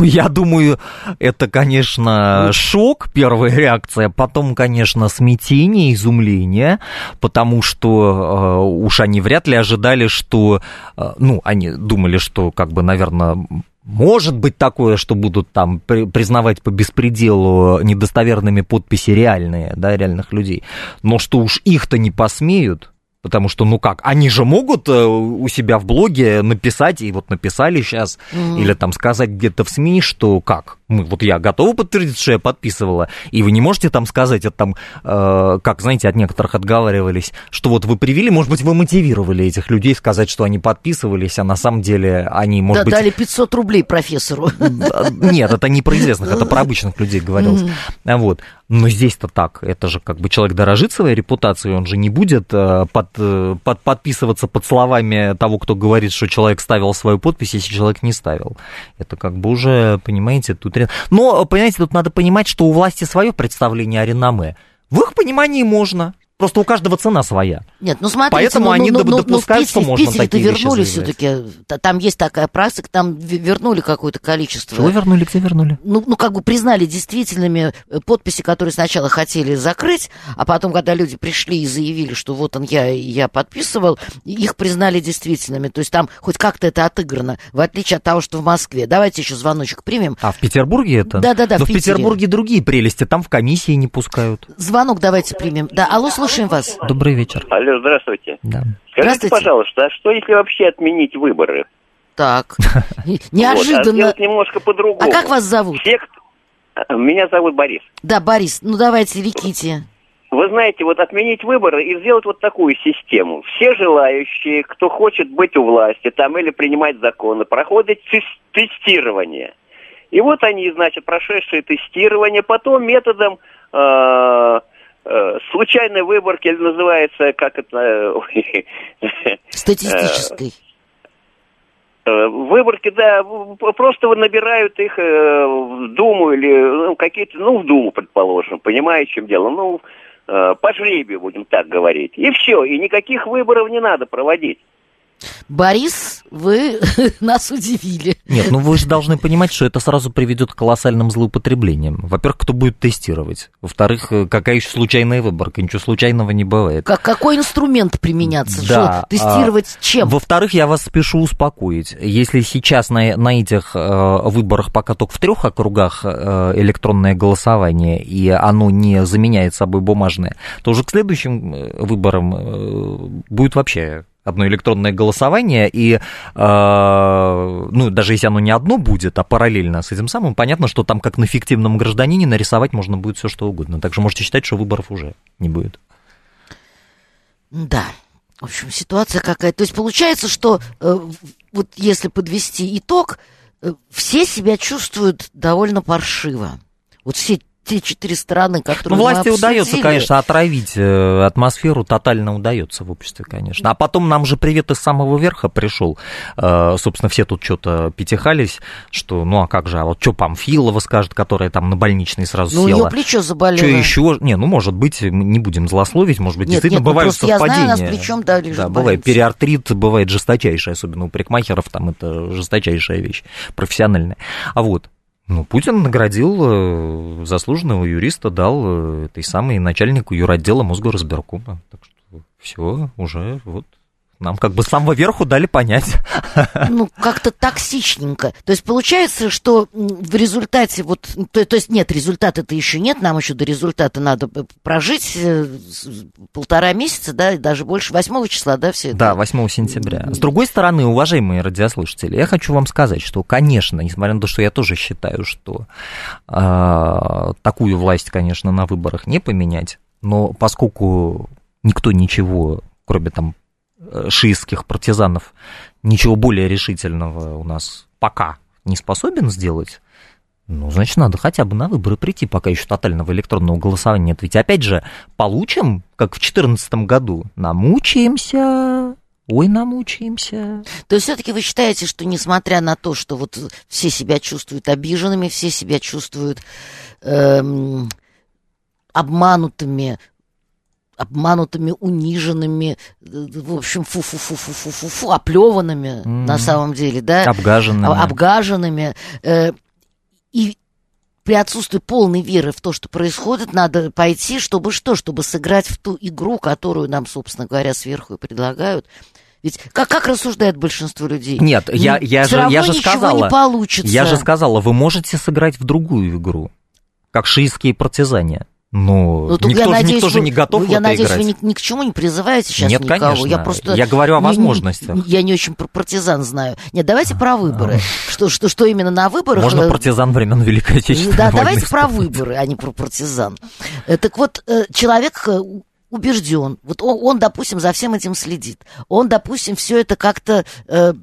Я думаю, это, конечно, шок, первая реакция, потом, конечно, смятение, изумление, потому что э, уж они вряд ли ожидали, что, э, ну, они думали, что, как бы, наверное, может быть такое, что будут там признавать по беспределу недостоверными подписи реальные, да, реальных людей, но что уж их-то не посмеют, Потому что, ну как, они же могут э, у себя в блоге написать, и вот написали сейчас, mm-hmm. или там сказать где-то в СМИ, что как, мы, вот я готова подтвердить, что я подписывала, и вы не можете там сказать, это там, э, как, знаете, от некоторых отговаривались, что вот вы привели, может быть, вы мотивировали этих людей сказать, что они подписывались, а на самом деле они, может да, быть... дали 500 рублей профессору. <laughs> Нет, это не про известных, это про обычных людей говорилось. Mm-hmm. Вот. Но здесь-то так, это же как бы человек дорожит своей репутацией, он же не будет под, под, подписываться под словами того, кто говорит, что человек ставил свою подпись, если человек не ставил. Это как бы уже, понимаете, тут... Но, понимаете, тут надо понимать, что у власти свое представление о реноме. В их понимании можно. Просто у каждого цена своя. Нет, ну смотрите, Поэтому ну, они ну, ну, допускают, ну, что можно такие вернули все-таки. Там есть такая практика, там вернули какое-то количество. Чего вернули, где вернули? Ну, ну, как бы признали действительными э, подписи, которые сначала хотели закрыть, а потом, когда люди пришли и заявили, что вот он, я, я подписывал, их признали действительными. То есть там хоть как-то это отыграно, в отличие от того, что в Москве. Давайте еще звоночек примем. А в Петербурге это? Да-да-да, в, в Петербурге другие прелести, там в комиссии не пускают. Звонок давайте примем. Да, алло, слушаем вас. Добрый вечер. Алло, здравствуйте. Да. Скажите, Здравствуйте. пожалуйста, а что если вообще отменить выборы? Так, <laughs> Вот, а неожиданно. немножко по-другому. А как вас зовут? Все, кто- Меня зовут Борис. Да, Борис, ну давайте, реките. Вы знаете, вот отменить выборы и сделать вот такую систему. Все желающие, кто хочет быть у власти там или принимать законы, проходят тес- тестирование. И вот они, значит, прошедшие тестирование, потом методом э, случайной выборки, или называется, как это... э, ой, <laughs> Статистической. Э, Выборки, да, просто набирают их э, в Думу или ну, какие-то, ну, в Думу, предположим, понимаете, в чем дело, ну, э, по жребию, будем так говорить. И все, и никаких выборов не надо проводить. Борис, вы <laughs> нас удивили. Нет, ну вы же должны понимать, что это сразу приведет к колоссальным злоупотреблениям. Во-первых, кто будет тестировать? Во-вторых, э, какая еще случайная выборка? Ничего случайного не бывает. Как, какой инструмент применяться? Да, Что, тестировать чем? Во-вторых, я вас спешу успокоить. Если сейчас на, на этих э, выборах пока только в трех округах э, электронное голосование, и оно не заменяет собой бумажное, то уже к следующим э, выборам э, будет вообще одно электронное голосование, и, э, ну, даже если оно не одно будет, а параллельно с этим самым, понятно, что там, как на фиктивном гражданине, нарисовать можно будет все что угодно. Так что можете считать, что выборов уже не будет. Да. В общем, ситуация какая-то. То есть получается, что э, вот если подвести итог, э, все себя чувствуют довольно паршиво. Вот все те четыре стороны, которые Ну, власти мы удается, конечно, отравить э, атмосферу, тотально удается в обществе, конечно. А потом нам же привет из самого верха пришел. Э, Собственно, все тут что-то пятихались, что, ну, а как же, а вот что Памфилова скажет, которая там на больничный сразу Ну, села. нее плечо заболело. Что еще? Не, ну, может быть, мы не будем злословить, может быть, Нет, действительно нет, ну, бывают просто я знаю, совпадения. нас плечом, да, Да, бывает периартрит, бывает жесточайший, особенно у парикмахеров, там это жесточайшая вещь, профессиональная. А вот, ну, Путин наградил э, заслуженного юриста, дал э, этой самой начальнику юротдела Мосгорразбиркома. Так что все, уже вот нам как бы с самого верху дали понять. <laughs> ну, как-то токсичненько. То есть получается, что в результате вот, то, то есть нет, результата-то еще нет, нам еще до результата надо прожить э, полтора месяца, да, и даже больше, 8 числа, да, все это? Да, 8 сентября. С другой стороны, уважаемые радиослушатели, я хочу вам сказать, что, конечно, несмотря на то, что я тоже считаю, что э, такую власть, конечно, на выборах не поменять, но поскольку никто ничего, кроме там шиитских партизанов, ничего более решительного у нас пока не способен сделать, ну, значит, надо хотя бы на выборы прийти, пока еще тотального электронного голосования нет. Ведь, опять же, получим, как в 2014 году, намучаемся, ой, намучаемся. То есть все-таки вы считаете, что несмотря на то, что вот все себя чувствуют обиженными, все себя чувствуют эм, обманутыми, обманутыми, униженными, э, в общем, фу-фу-фу-фу-фу-фу, оплеванными Мгм. на самом деле, да? Обгаженными. обгаженными. э, и при отсутствии полной веры в то, что происходит, надо пойти, чтобы что? Чтобы сыграть в ту игру, которую нам, собственно говоря, сверху и предлагают. Ведь как, как рассуждает большинство людей? Нет, я, я, Всё же, я же сказала, не получится. я же сказала, вы можете сыграть в другую игру, как шиитские партизане. Ну, только никто, я же, надеюсь, никто же вы- не готов в Я надеюсь, играть. вы ни, ни к чему не призываете сейчас Нет, никого. конечно. Я просто... Я говорю о не- не- возможностях. Я не очень про партизан знаю. Нет, давайте про выборы. Что, что, что именно на выборах... Можно э, партизан времен Великой Отечественной Да, давайте про выборы, а не про партизан. Э, Так вот, э, человек убежден, вот он, он, допустим, за всем этим следит. Он, допустим, все это как-то э,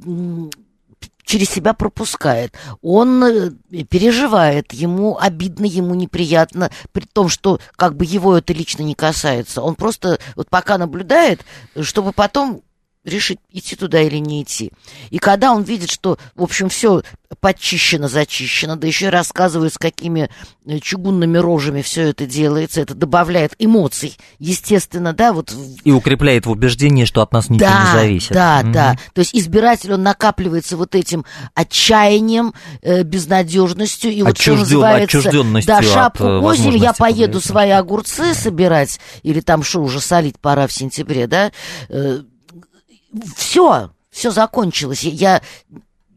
через себя пропускает. Он э, переживает, ему обидно, ему неприятно, при том, что как бы его это лично не касается. Он просто вот пока наблюдает, чтобы потом решить, идти туда или не идти. И когда он видит, что, в общем, все подчищено, зачищено, да еще и рассказывают, с какими э, чугунными рожами все это делается, это добавляет эмоций, естественно, да, вот И укрепляет в убеждении, что от нас ничего да, не зависит. Да, Мгм. да. То есть избиратель, он накапливается вот этим отчаянием, э, безнадежностью. И вот что Отчужден- называется, отчужденностью да, от, шапку э, козью, я поеду свои огурцы собирать, или там что, уже солить пора в сентябре, да? Все, все закончилось. Я-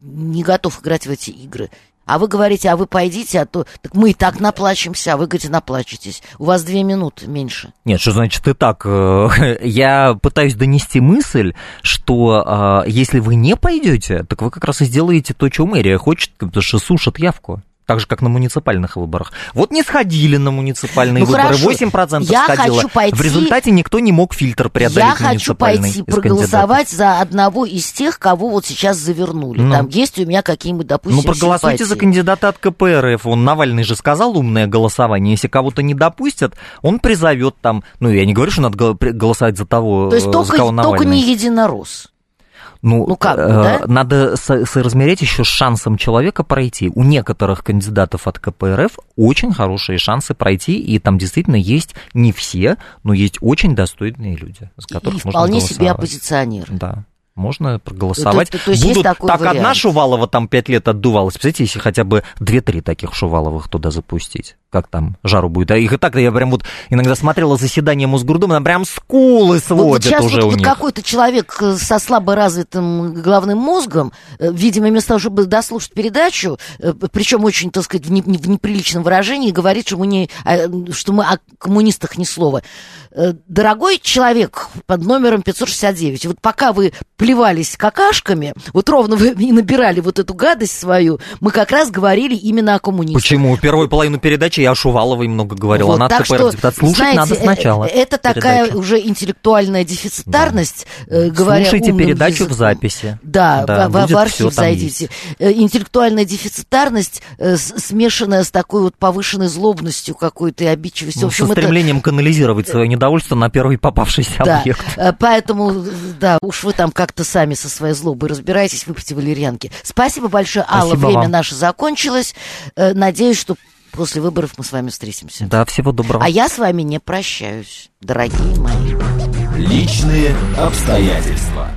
не готов играть в эти игры. А вы говорите, а вы пойдите, а то... Так мы и так наплачемся, а вы, говорите, наплачетесь. У вас две минуты меньше. Нет, что значит и так? <laughs> Я пытаюсь донести мысль, что э, если вы не пойдете, так вы как раз и сделаете то, что мэрия хочет, потому что сушат явку. Так же, как на муниципальных выборах. Вот не сходили на муниципальные Ну, выборы, хорошо. 8% Я сходило. хочу пойти- В результате никто не мог фильтр преодолеть Я хочу пойти проголосовать за одного из тех, кого вот сейчас завернули. Ну. Там есть у меня какие-нибудь, допустим, Ну, проголосуйте за симпатии. кандидата от КПРФ. Он Навальный же сказал умное голосование. Если кого-то не допустят, он призовет там. Ну, я не говорю, что надо гол- голосовать за того, То есть э, только, за кого только Навальный. не единорос. Ну, Ну, как э, да? надо со- соразмерять еще с шансом человека пройти. У некоторых кандидатов от КПРФ очень хорошие шансы пройти, и там действительно есть не все, но есть очень достойные люди, с которых и можно вполне себе голосовать. оппозиционеры. Да. Можно проголосовать. То есть- то есть есть Будут, такой так одна вариант. Шувалова там пять лет отдувалась. Представляете, если хотя бы две-три таких Шуваловых туда запустить. Как там жару будет? А их и так, я прям вот иногда смотрела заседание Мосгордумы, там прям скулы Вот, вот сводят сейчас уже вот, у вот них. какой-то человек э, со слабо развитым головным мозгом, э, видимо, вместо того, чтобы дослушать передачу, причем очень, так сказать, в, не- в неприличном выражении, говорит, что мы, не, а, что мы о коммунистах ни слова. Э, Дорогой человек под номером 569, вот пока вы плевались какашками, вот ровно вы и набирали вот эту гадость свою, мы как раз говорили именно о коммунизме. Почему? Первую половину передачи я о Шуваловой много говорил. Вот, Она так что, депутат. Слушать знаете, надо сначала. э, Это такая передачу. уже интеллектуальная дефицитарность, э, говоря Слушайте передачу в языком. записи. Да, Да, в, в- в архив зайдите. Э, Интеллектуальная дефицитарность, с- смешанная с такой вот повышенной злобностью какой-то и обидчивостью. Ну, в общем, это- стремлением канализировать свое недовольство на первый попавшийся да, объект. поэтому, да, уж вы там как-то сами со своей злобой разбираетесь, выпейте валерьянки. Спасибо большое, Алла, Спасибо время вам. наше закончилось. Надеюсь, что после выборов мы с вами встретимся. Да, всего доброго. А я с вами не прощаюсь, дорогие мои. Личные обстоятельства.